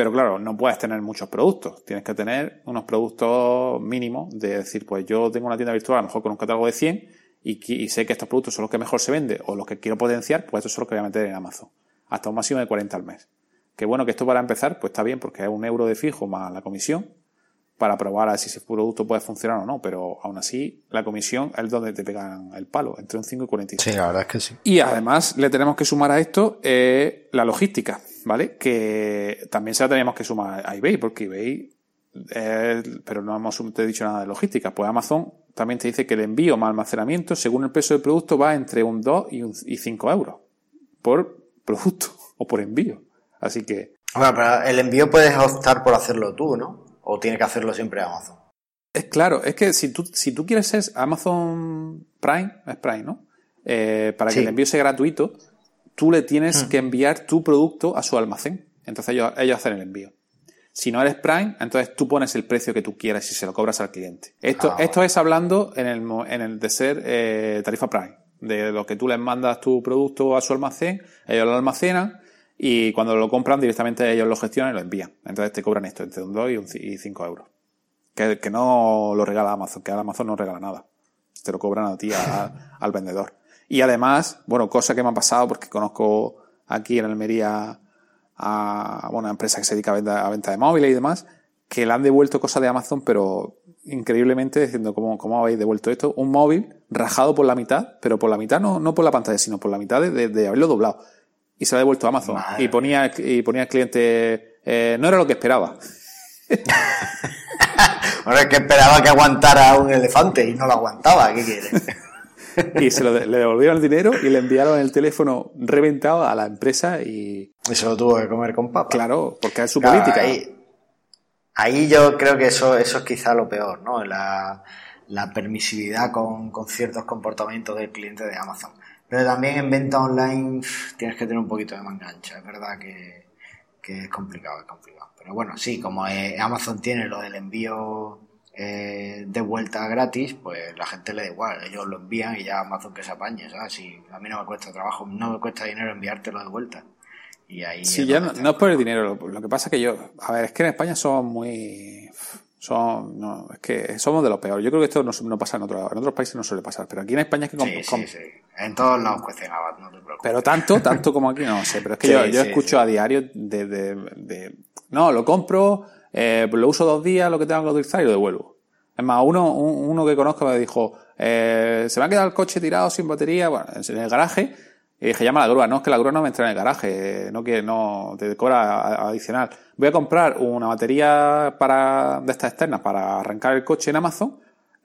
Pero claro, no puedes tener muchos productos. Tienes que tener unos productos mínimos de decir, pues yo tengo una tienda virtual a lo mejor con un catálogo de 100 y, sé que estos productos son los que mejor se venden o los que quiero potenciar, pues estos son los que voy a meter en Amazon. Hasta un máximo de 40 al mes. Que bueno, que esto para empezar, pues está bien porque es un euro de fijo más la comisión. para probar a si ese producto puede funcionar o no, pero aún así la comisión es donde te pegan el palo, entre un 5 y 45. Sí, la verdad es que sí. Y además le tenemos que sumar a esto eh, la logística, ¿vale? Que también se la tenemos que sumar a eBay, porque eBay, pero no hemos dicho nada de logística, pues Amazon también te dice que el envío más almacenamiento, según el peso del producto, va entre un 2 y, un, y 5 euros por producto [LAUGHS] o por envío. Así que... Bueno, pero el envío puedes optar por hacerlo tú, ¿no? ¿O tiene que hacerlo siempre Amazon? Es claro, es que si tú, si tú quieres ser Amazon Prime, es Prime, ¿no? Eh, para que el envío sea gratuito, tú le tienes mm. que enviar tu producto a su almacén. Entonces ellos, ellos hacen el envío. Si no eres Prime, entonces tú pones el precio que tú quieras y se lo cobras al cliente. Esto, ah, esto es hablando en el, en el de ser eh, tarifa Prime. De lo que tú les mandas tu producto a su almacén, ellos lo almacenan y cuando lo compran directamente ellos lo gestionan y lo envían. Entonces te cobran esto, entre un 2 y, 5 euros. Que, que, no lo regala Amazon, que Amazon no regala nada. Te lo cobran a ti, [LAUGHS] al vendedor. Y además, bueno, cosa que me ha pasado porque conozco aquí en Almería a una empresa que se dedica a venta, a venta de móviles y demás, que le han devuelto cosas de Amazon, pero increíblemente diciendo cómo, cómo habéis devuelto esto. Un móvil rajado por la mitad, pero por la mitad no, no por la pantalla, sino por la mitad de, de haberlo doblado y se lo ha devuelto a Amazon. Y ponía, y ponía el cliente, eh, no era lo que esperaba. [LAUGHS] Ahora es que esperaba que aguantara un elefante y no lo aguantaba, ¿qué quiere? [LAUGHS] y se lo, le devolvieron el dinero y le enviaron el teléfono reventado a la empresa y... Eso lo tuvo que comer con papa. Claro, porque es su política. Ahí, ahí, yo creo que eso, eso es quizá lo peor, ¿no? La, la permisividad con, con ciertos comportamientos del cliente de Amazon. Pero también en venta online tienes que tener un poquito de mangancha. Es verdad que, es complicado, es complicado. Pero bueno, sí, como eh, Amazon tiene lo del envío eh, de vuelta gratis, pues la gente le da igual. Ellos lo envían y ya Amazon que se apañe, ¿sabes? Si a mí no me cuesta trabajo, no me cuesta dinero enviártelo de vuelta. Y ahí sí, ya no, no, es por el dinero. Lo, que pasa es que yo, a ver, es que en España somos muy son, no, es que somos de lo peor. Yo creo que esto no, no pasa en, otro, en otros países, no suele pasar. Pero aquí en España es que. Sí, sí, sí. En todos lados cuestionaba, no te preocupes. Pero tanto, tanto como aquí, no sé. Pero es que [LAUGHS] yo, yo escucho a diario de, de, de, No, lo compro, eh, lo uso dos días, lo que tengo que utilizar y lo devuelvo. Es más, uno, uno que conozco me dijo, eh, se me ha quedado el coche tirado sin batería, bueno, en el garaje y dije, llama a la grúa. No, es que la grúa no me entra en el garaje, no que no te cobra adicional. Voy a comprar una batería para, de estas externas para arrancar el coche en Amazon,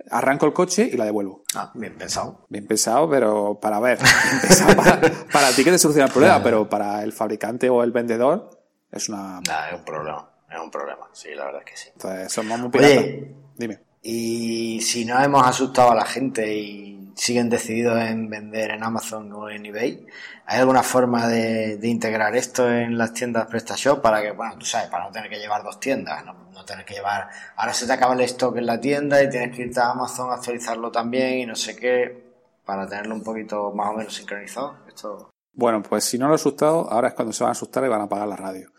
arranco el coche y la devuelvo. Ah, bien pensado. Bien pensado, pero para ver, [LAUGHS] para, ti que te soluciona el problema, pero para el fabricante o el vendedor es una... Nah, es un problema, es un problema, sí, la verdad es que sí. Entonces, somos muy Oye, Dime. Y si no hemos asustado a la gente y siguen decididos en vender en Amazon o en eBay. ¿Hay alguna forma de, integrar esto en las tiendas PrestaShop para que, bueno, tú sabes, para no tener que llevar dos tiendas, no, no tener que llevar, ahora se te acaba el stock en la tienda y tienes que irte a Amazon a actualizarlo también y no sé qué, para tenerlo un poquito más o menos sincronizado? Esto... Bueno, pues si no lo he asustado, ahora es cuando se van a asustar y van a apagar la radio.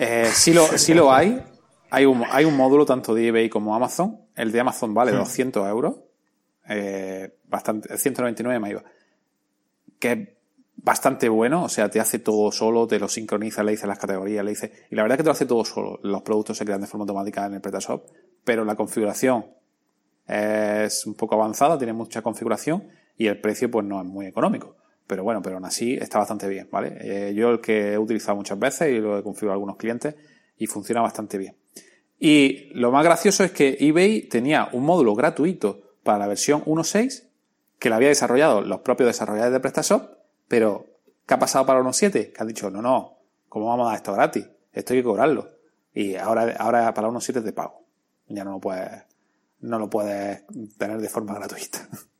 Eh, sí, lo, sí lo hay. Hay un, hay un módulo tanto de eBay como Amazon. El de Amazon vale 200 hmm. euros eh, bastante, 199 me iba, que es bastante bueno, o sea, te hace todo solo, te lo sincroniza, le dice las categorías, le dice, y la verdad es que te lo hace todo solo, los productos se crean de forma automática en el PrestaShop, pero la configuración es un poco avanzada, tiene mucha configuración y el precio pues no es muy económico. Pero bueno, pero aún así está bastante bien, ¿vale? Eh, yo el que he utilizado muchas veces y lo he configurado a algunos clientes y funciona bastante bien. Y lo más gracioso es que eBay tenía un módulo gratuito para la versión 1.6 que la había desarrollado los propios desarrolladores de PrestaShop, pero ¿qué ha pasado para 1.7? Que han dicho, no, no, ¿cómo vamos a dar esto gratis? Esto hay que cobrarlo. Y ahora, ahora para 1.7 es de pago. Ya no lo puedes, no lo puedes tener de forma gratuita. [LAUGHS]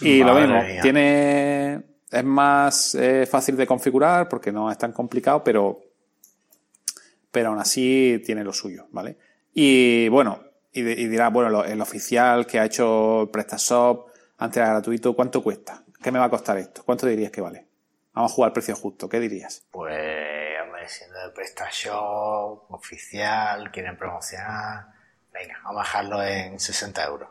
y lo mismo, tiene, es más eh, fácil de configurar porque no es tan complicado, pero, pero aún así tiene lo suyo, ¿vale? Y bueno, y, dirá, bueno, el oficial que ha hecho PrestaShop antes era gratuito, ¿cuánto cuesta? ¿Qué me va a costar esto? ¿Cuánto dirías que vale? Vamos a jugar al precio justo, ¿qué dirías? Pues, siendo de PrestaShop, oficial, quieren promocionar, venga, vamos a bajarlo en 60 euros.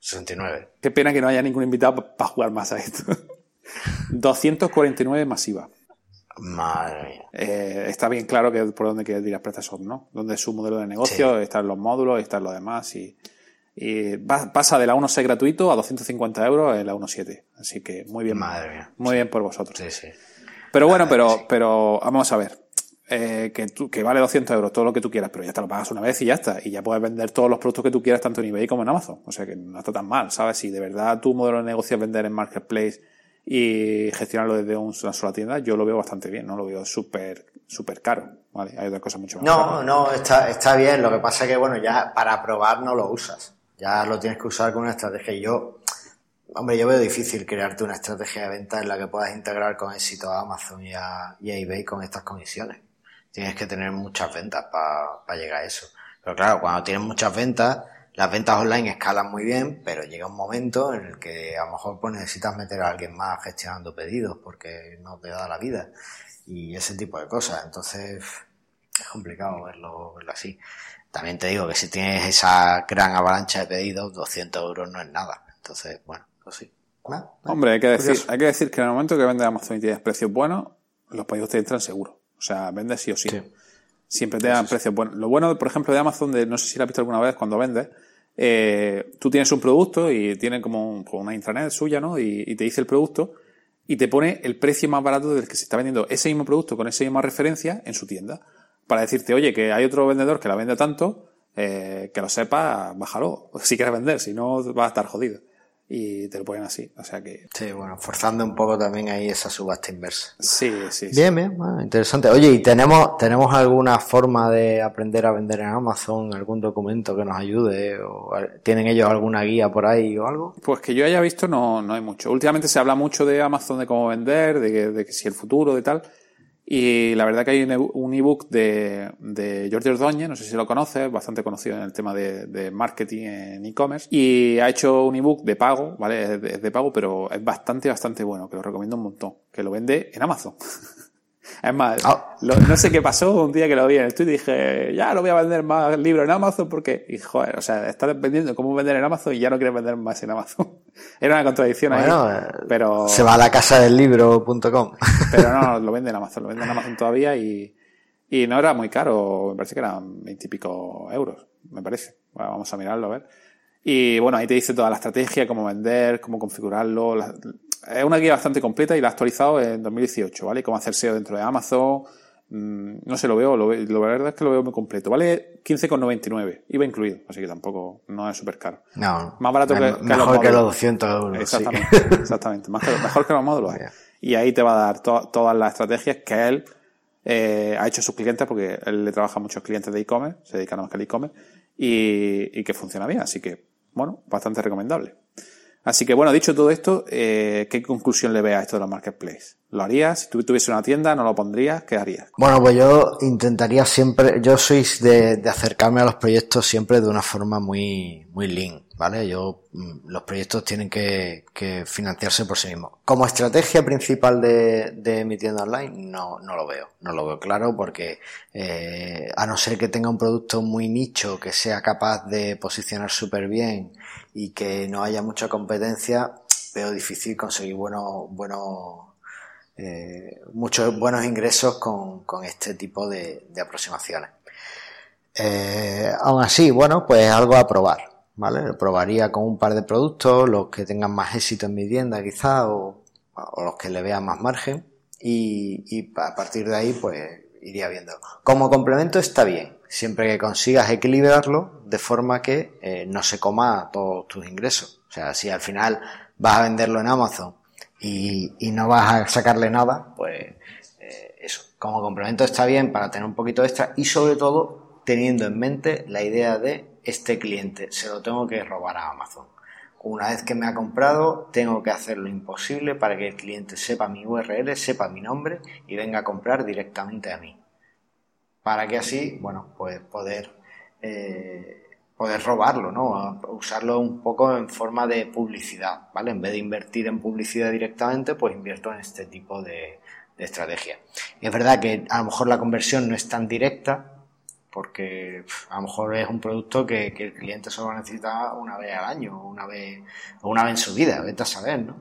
69. Qué pena que no haya ningún invitado para jugar más a esto. [LAUGHS] 249 masiva. Madre mía. Eh, está bien claro que por dónde quiere tirar PrestaShop, ¿no? Donde es su modelo de negocio, Sí. están los módulos, están lo demás y, y va- pasa de la 1.6 gratuito a 250 euros en la 1.7. Así que muy bien. Madre mía. Muy bien por vosotros. Sí, sí. Pero bueno, pero, pero vamos a ver. Eh, que, tú- que vale 200 euros todo lo que tú quieras, pero ya te lo pagas una vez y ya está. Y ya puedes vender todos los productos que tú quieras, tanto en eBay como en Amazon. O sea que no está tan mal, ¿sabes? Si de verdad tu modelo de negocio es vender en Marketplace y gestionarlo desde un- una sola tienda, yo lo veo bastante bien, no lo veo súper súper caro. ¿vale? Hay otras cosas mucho más No, caras. no, está, está bien. Lo que pasa es que, bueno, ya para probar no lo usas. Ya lo tienes que usar con una estrategia. Y yo, hombre, yo veo difícil crearte una estrategia de venta en la que puedas integrar con éxito a Amazon y a, y a eBay con estas comisiones. Tienes que tener muchas ventas para llegar a eso. Pero claro, cuando tienes muchas ventas, las ventas online escalan muy bien, pero llega un momento en el que a lo mejor pues necesitas meter a alguien más gestionando pedidos porque no te da la vida y ese tipo de cosas. Entonces, es complicado verlo, verlo así. También te digo que si tienes esa gran avalancha de pedidos, 200 euros no es nada. Entonces, bueno, pues sí. Hombre, hay que, decir, hay que decir que en el momento que vendes Amazon y tienes precios buenos, los pedidos te entran seguro. O sea, vendes sí o sí. Sí. Siempre te dan precios buenos. Lo bueno, por ejemplo, de Amazon, de, no sé si lo has visto alguna vez cuando vendes, eh, tú tienes un producto y tiene como, un- como una intranet suya, ¿no? Y, y te dice el producto y te pone el precio más barato del que se está vendiendo ese mismo producto con esa misma referencia en su tienda. Para decirte, oye, que hay otro vendedor que la vende tanto, eh, que lo sepa, bájalo. [LAUGHS] Si quieres vender, si no vas a estar jodido. Y te lo ponen así. O sea que, Sí, bueno, forzando un poco también ahí esa subasta inversa. sí, sí. sí. Bien, bien, bueno, interesante. Oye, ¿y tenemos, tenemos alguna forma de aprender a vender en Amazon? ¿Algún documento que nos ayude? ¿O ¿Tienen ellos alguna guía por ahí o algo? Pues que yo haya visto no, no hay mucho. Últimamente se habla mucho de Amazon, de cómo vender, de que, de que si el futuro, de tal. Y la verdad que hay un e- un ebook de, de Jorge Ordóñez, no sé si lo conoces, bastante conocido en el tema de, de marketing en e-commerce. Y ha hecho un ebook de pago, ¿vale? Es de pago, pero es bastante, bastante bueno, que lo recomiendo un montón. Que lo vende en Amazon. [LAUGHS] Es más, Ah. lo- no sé qué pasó un día que lo vi en el Twitter y dije, ya lo voy a vender más libros en Amazon porque, y joder, o sea, estás vendiendo cómo vender en Amazon y ya no quieres vender más en Amazon. [LAUGHS] Era una contradicción Bueno, ahí. pero, Se va a la casa del libro.com. [LAUGHS] pero no, lo vende en Amazon, lo vende en Amazon todavía y, y no era muy caro, me parece que eran veintipico euros, me parece. Bueno, vamos a mirarlo a ver. Y bueno, ahí te dice toda la estrategia, cómo vender, cómo configurarlo. la- es una guía bastante completa y la ha actualizado en 2018, ¿vale? Cómo hacer SEO dentro de Amazon. Mm, no sé, lo veo, lo, lo- la verdad es que lo veo muy completo. Vale 15,99, iba incluido, así que tampoco, no es súper caro. No, Más barato que- mejor los que los módulos. 200 euros. sí. Exactamente, exactamente. Más que- mejor que los módulos. Vaya. [LAUGHS] Y ahí te va a dar to- todas las estrategias que él eh, ha hecho a sus clientes, porque él le trabaja a muchos clientes de e-commerce, se dedica nada más que al e-commerce, y, y que funciona bien. Así que, bueno, bastante recomendable. Así que, bueno, dicho todo esto, eh, ¿qué conclusión le ve a esto de los marketplaces? ¿Lo harías? Si tú tuviese una tienda, ¿no lo pondrías? ¿Qué harías? Bueno, pues yo intentaría siempre, yo soy de, de acercarme a los proyectos siempre de una forma muy, muy lean, ¿vale? Yo, mm, los proyectos tienen que, que financiarse por sí mismos. Como estrategia principal de, de mi tienda online, no, no lo veo, no lo veo claro porque, eh, a no ser que tenga un producto muy nicho que sea capaz de posicionar súper bien y que no haya mucha competencia, veo difícil conseguir buenos, buenos, eh, muchos buenos ingresos con, con este tipo de, aproximaciones. Eh, aún así, bueno, pues algo a probar, ¿vale? Lo probaría con un par de productos, los que tengan más éxito en mi tienda quizá, o, o los que le vean más margen, y, y a partir de ahí, pues iría viendo. Como complemento está bien, siempre que consigas equilibrarlo de forma que eh, no se coma todos tus ingresos. O sea, si al final vas a venderlo en Amazon y, no vas a sacarle nada, pues eh, eso, como complemento está bien para tener un poquito extra y sobre todo teniendo en mente la idea de este cliente, se lo tengo que robar a Amazon. Una vez que me ha comprado, tengo que hacer lo imposible para que el cliente sepa mi URL, sepa mi nombre y venga a comprar directamente a mí. Para que así, bueno, pues poder, eh, poder robarlo, ¿no? Usarlo un poco en forma de publicidad, ¿vale? En vez de invertir en publicidad directamente, pues invierto en este tipo de, de estrategia. Es verdad que a lo mejor la conversión no es tan directa, porque a lo mejor es un producto que, que el cliente solo necesita una vez al año, una vez, o una vez en su vida, vete a saber, ¿no?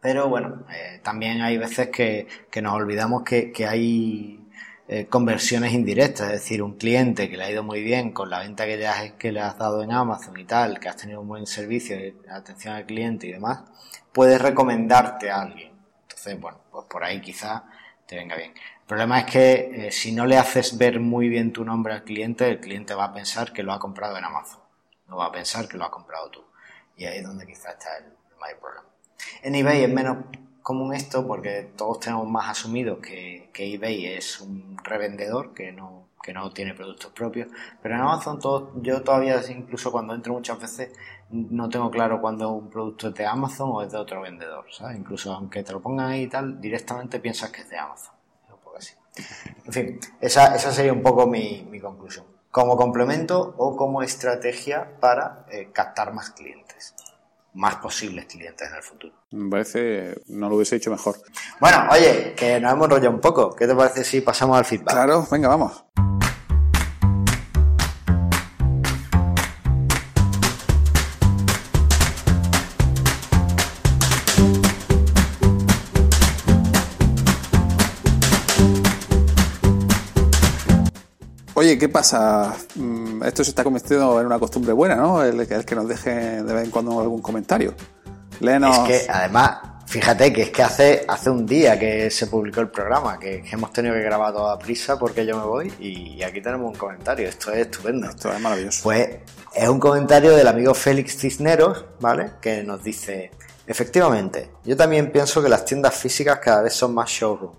Pero bueno, eh, también hay veces que, que nos olvidamos que, que hay eh, conversiones indirectas, es decir, un cliente que le ha ido muy bien con la venta que le, has, que le has dado en Amazon y tal, que has tenido un buen servicio, atención al cliente y demás, puedes recomendarte a alguien. Entonces, bueno, pues por ahí quizá te venga bien. El problema es que eh, si no le haces ver muy bien tu nombre al cliente, el cliente va a pensar que lo ha comprado en Amazon, no va a pensar que lo ha comprado tú. Y ahí es donde quizá está el mayor problema. En eBay es menos común esto porque todos tenemos más asumido que, eBay es un revendedor que no, que no tiene productos propios. Pero en Amazon todo, yo todavía, incluso cuando entro muchas veces, no tengo claro cuando un producto es de Amazon o es de otro vendedor. ¿sabes? Incluso aunque te lo pongan ahí y tal, directamente piensas que es de Amazon. En fin, esa, esa sería un poco mi, mi conclusión. Como complemento o como estrategia para eh, captar más clientes más posibles clientes en el futuro. Me parece, no lo hubiese hecho mejor. Bueno, oye, que nos hemos enrollado un poco. ¿Qué te parece si pasamos al feedback? Claro, venga, vamos. Oye, ¿qué pasa? Esto se está convirtiendo en una costumbre buena, ¿no? El, que nos deje de vez en cuando algún comentario. Léenos. Es que además, fíjate que es que hace, hace un día que se publicó el programa, que, hemos tenido que grabar toda prisa porque yo me voy y, aquí tenemos un comentario. Esto es estupendo. Esto es maravilloso. Pues es un comentario del amigo Félix Cisneros, ¿vale? Que nos dice, efectivamente, yo también pienso que las tiendas físicas cada vez son más showroom.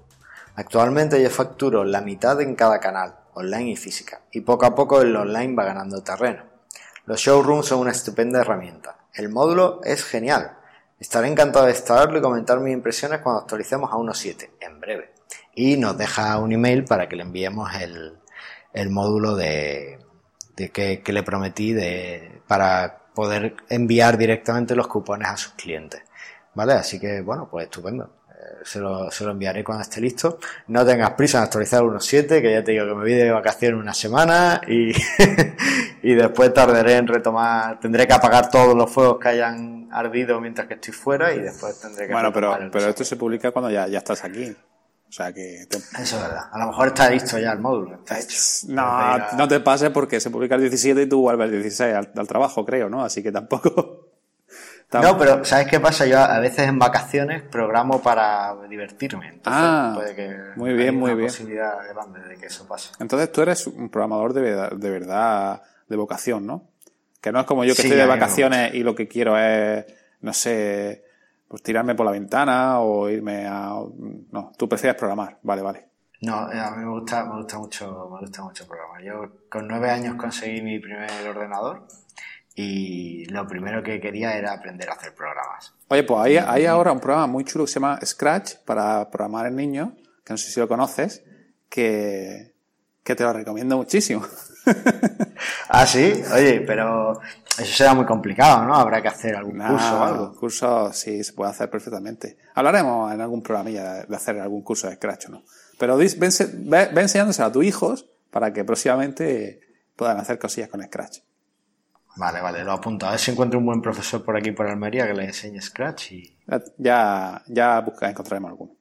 Actualmente yo facturo la mitad en cada canal online y física, y poco a poco el online va ganando terreno. Los showrooms son una estupenda herramienta. El módulo es genial. Estaré encantado de instalarlo y comentar mis impresiones cuando actualicemos a 1.7, en breve. Y nos deja un email para que le enviemos el, el módulo de, de que, que, le prometí de, para poder enviar directamente los cupones a sus clientes. ¿Vale? Así que, bueno, pues estupendo se lo, se lo enviaré cuando esté listo. No tengas prisa en actualizar 1.7, que ya te digo que me voy de vacaciones una semana y, [LAUGHS] y después tardaré en retomar, tendré que apagar todos los fuegos que hayan ardido mientras que estoy fuera y después tendré que... Bueno, pero, pero esto se publica cuando ya, ya estás aquí. O sea que... Eso es verdad. A lo mejor está listo ya el módulo, está hecho. No, no te pases porque se publica el 17 y tú vuelves el 16 al, al trabajo, creo, ¿no? Así que tampoco... No, pero ¿sabes qué pasa? Yo a veces en vacaciones programo para divertirme. Entonces ah, puede que muy bien, muy bien. posibilidad grande de que eso pase. Entonces tú eres un programador de verdad, de, verdad, de vocación, ¿no? Que no es como yo que estoy de vacaciones y lo que quiero es, no sé, pues tirarme por la ventana o irme a... No, tú prefieres programar. Vale, vale. No, eh, a mí me gusta, me gusta mucho, me gusta mucho programar. Yo con nueve años conseguí mi primer ordenador y lo primero que quería era aprender a hacer programas. Oye, pues hay, hay ahora un programa muy chulo que se llama Scratch para programar en niño, que no sé si lo conoces, que, que te lo recomiendo muchísimo. [LAUGHS] ah, sí, oye, pero eso será muy complicado, ¿no? Habrá que hacer algún curso o algo. Curso sí, se puede hacer perfectamente. Hablaremos en algún programilla de hacer algún curso de Scratch, ¿no? Pero ven, ven enseñándoselo a tus hijos para que próximamente puedan hacer cosillas con Scratch. Vale, vale, lo apunto. A ver si encuentro un buen profesor por aquí, por Almería, que le enseñe Scratch y... Ya, ya busca, encontraremos alguno.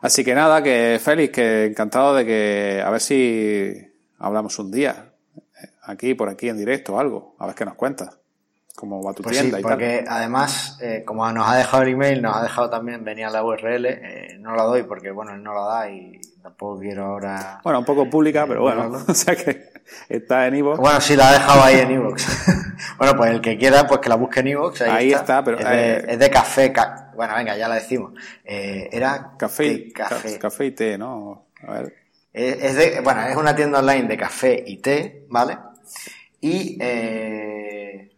Así que nada, que Félix, que encantado de que a ver si hablamos un día, eh, aquí, por aquí, en directo o algo, a ver qué nos cuentas cómo va tu pues tienda sí, porque además, eh, como nos ha dejado el email, nos ha dejado también venir a la URL, eh, no la doy porque, bueno, él no la da y tampoco quiero ahora... Bueno, un poco pública, pero bueno, [LAUGHS] o sea que está en Evox. Bueno, sí, la ha dejado ahí en Evox. [LAUGHS] bueno, pues el que quiera, pues que la busque en Evox. Ahí, está. pero... Es de, eh, es de café, bueno, venga, ya la decimos. era... Café, y, café. café y té, ¿no? A ver. Es, de, bueno, es una tienda online de café y té, ¿vale? Y... Eh,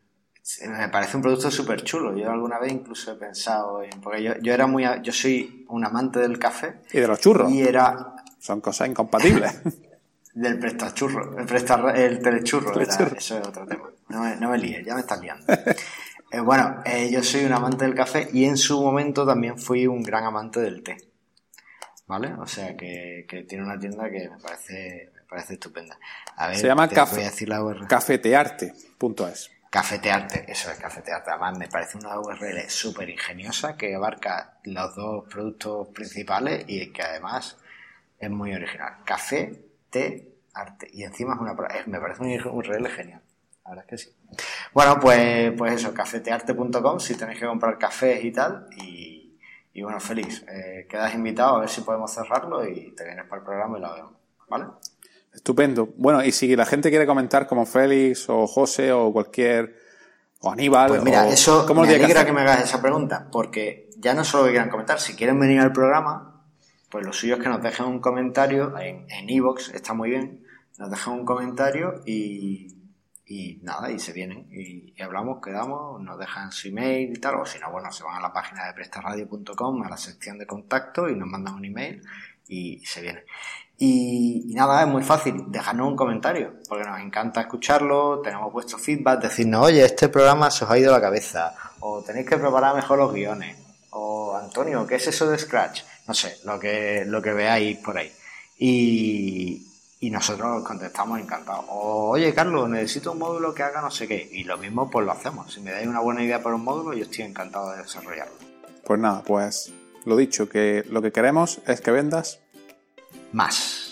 me parece un producto súper chulo. Yo alguna vez incluso he pensado en. Porque yo, yo era muy. Yo soy un amante del café. Y de los churros. Y era. Son cosas incompatibles. [LAUGHS] del prestachurro. El, presta, el telechurro. Era, eso es otro tema. No me, no me líes, ya me estás liando. [LAUGHS] eh, bueno, eh, yo soy un amante del café y en su momento también fui un gran amante del té. ¿Vale? O sea que, que tiene una tienda que me parece, me parece estupenda. A ver, Se llama café, cafetearte.es. Cafetearte, eso es Cafetearte. Además, me parece una URL súper ingeniosa que abarca los dos productos principales y que además es muy original. Café, té, arte. Y encima es una. Me parece un URL genial. La verdad es que sí. Bueno, pues, pues eso, cafetearte.com si tenéis que comprar cafés y tal. Y, y bueno, feliz. Eh, quedas invitado a ver si podemos cerrarlo y te vienes para el programa y lo vemos. ¿Vale? Estupendo. Bueno, y si la gente quiere comentar como Félix o José o cualquier o Aníbal. Pues mira, o, eso me alegra que, que, me hagas esa pregunta, porque ya no solo que quieran comentar, si quieren venir al programa, pues lo suyo es que nos dejen un comentario en Evox, está muy bien, nos dejan un comentario y, nada, y se vienen y, hablamos, quedamos, nos dejan su email y tal, o si no, bueno, se van a la página de prestarradio.com, a la sección de contacto y nos mandan un email y se vienen. Y, nada, es muy fácil, dejarnos un comentario, porque nos encanta escucharlo, tenemos vuestro feedback, decirnos, oye, este programa se os ha ido la cabeza, o tenéis que preparar mejor los guiones, o Antonio, ¿qué es eso de Scratch? No sé, lo que, lo que veáis por ahí. Y, y nosotros contestamos encantados. O, oye, Carlos, necesito un módulo que haga no sé qué. Y lo mismo, pues lo hacemos. Si me dais una buena idea para un módulo, yo estoy encantado de desarrollarlo. Pues nada, pues lo dicho, que lo que queremos es que vendas más.